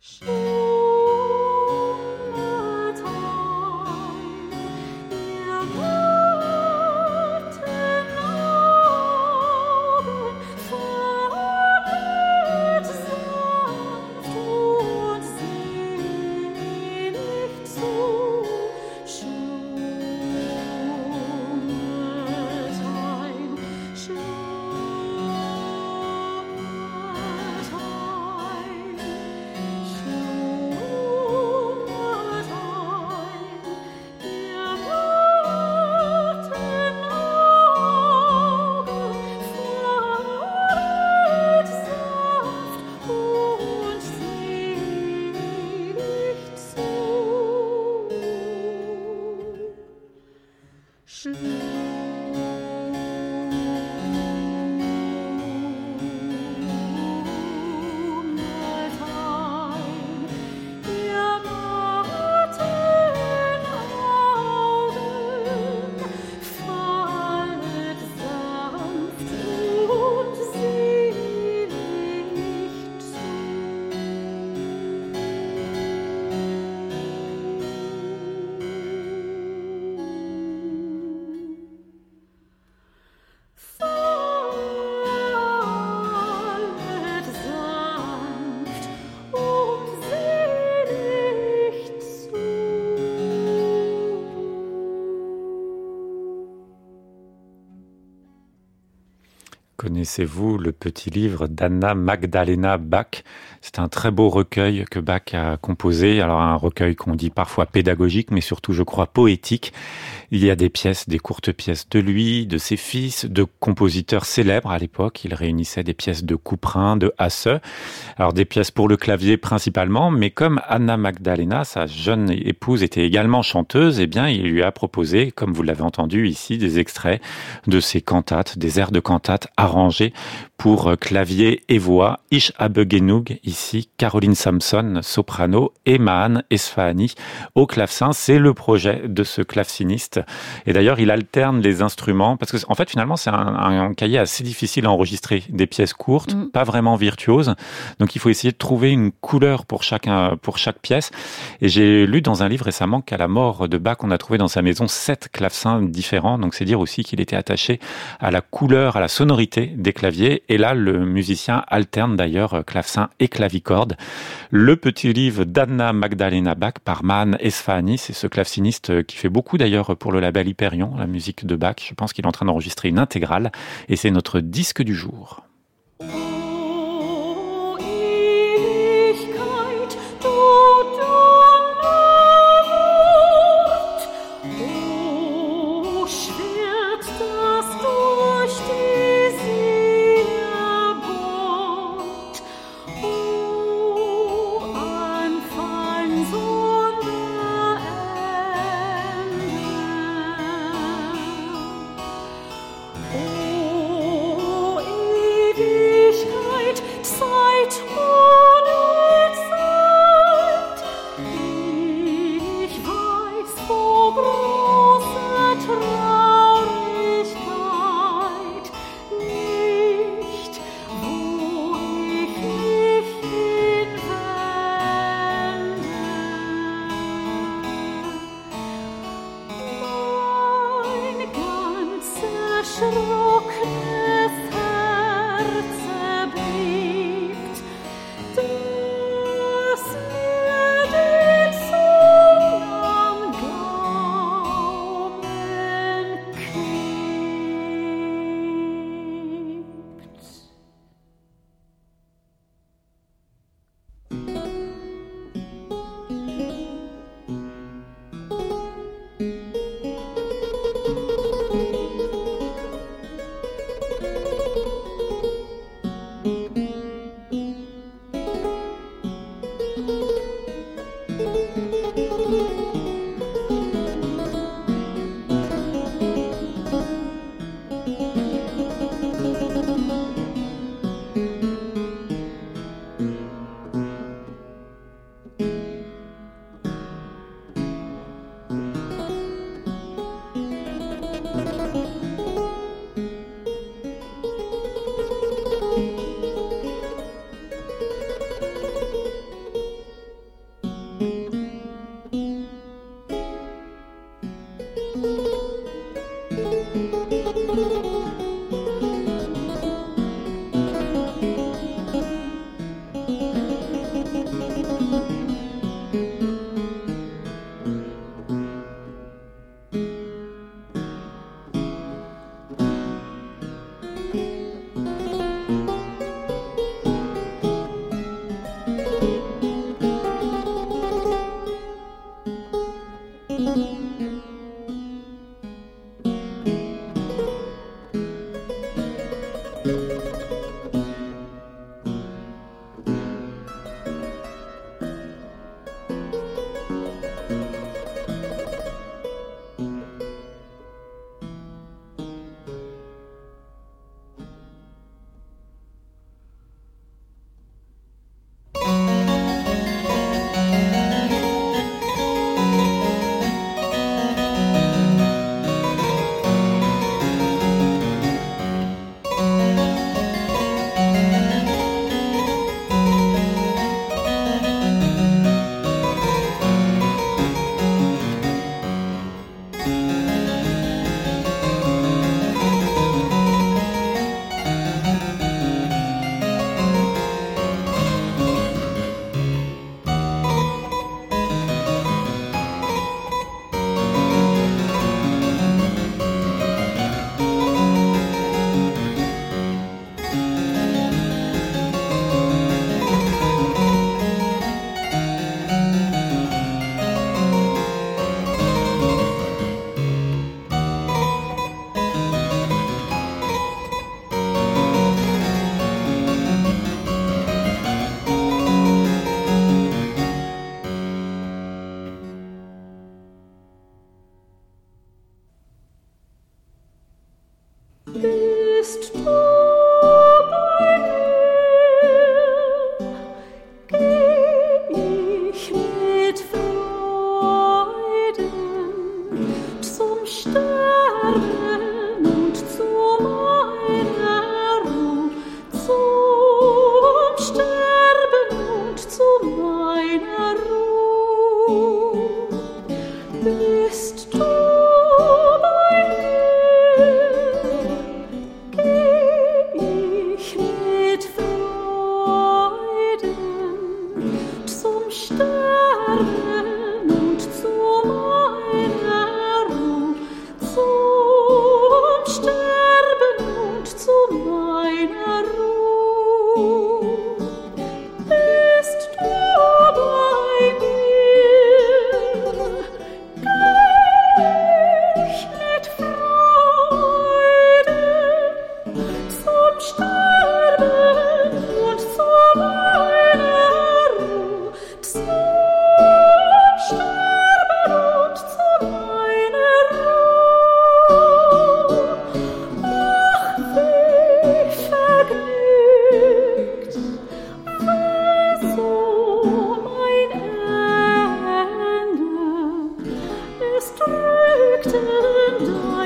Schummatrei, ihr lauter Nauben, verletzt sein vor Seele zu Schumme sein. Connaissez-vous le petit livre d'Anna Magdalena Bach C'est un très beau recueil que Bach a composé. Alors un recueil qu'on dit parfois pédagogique, mais surtout, je crois, poétique. Il y a des pièces, des courtes pièces de lui, de ses fils, de compositeurs célèbres à l'époque. Il réunissait des pièces de Couperin, de Hasse. Alors des pièces pour le clavier principalement, mais comme Anna Magdalena, sa jeune épouse, était également chanteuse, eh bien, il lui a proposé, comme vous l'avez entendu ici, des extraits de ses cantates, des airs de cantates arrangés pour clavier et voix. Ish Abegenug, ici, Caroline Samson, soprano, et Mahan Esfahani au clavecin. C'est le projet de ce claveciniste. Et d'ailleurs, il alterne les instruments parce que, en fait, finalement, c'est un, cahier assez difficile à enregistrer. Des pièces courtes, mm. pas vraiment virtuoses. Donc, il faut essayer de trouver une couleur pour chacun, pour chaque pièce. Et j'ai lu dans un livre récemment qu'à la mort de Bach, on a trouvé dans sa maison sept clavecins différents. Donc, c'est dire aussi qu'il était attaché à la couleur, à la sonorité des claviers. Et là, le musicien alterne d'ailleurs clavecin et clavicorde. Le petit livre d'Anna Magdalena Bach par Man Esfahani, c'est ce claveciniste qui fait beaucoup d'ailleurs pour le label Hyperion, la musique de Bach. Je pense qu'il est en train d'enregistrer une intégrale et c'est notre disque du jour. should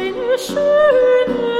deine schöne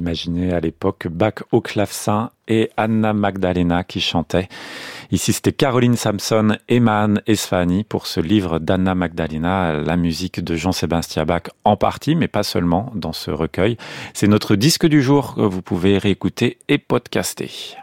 Imaginer à l'époque Bach au clavecin et Anna Magdalena qui chantait. Ici, c'était Caroline Samson et Mahan Esfahani pour ce livre d'Anna Magdalena, la musique de Jean-Sébastien Bach en partie, mais pas seulement dans ce recueil. C'est notre disque du jour que vous pouvez réécouter et podcaster.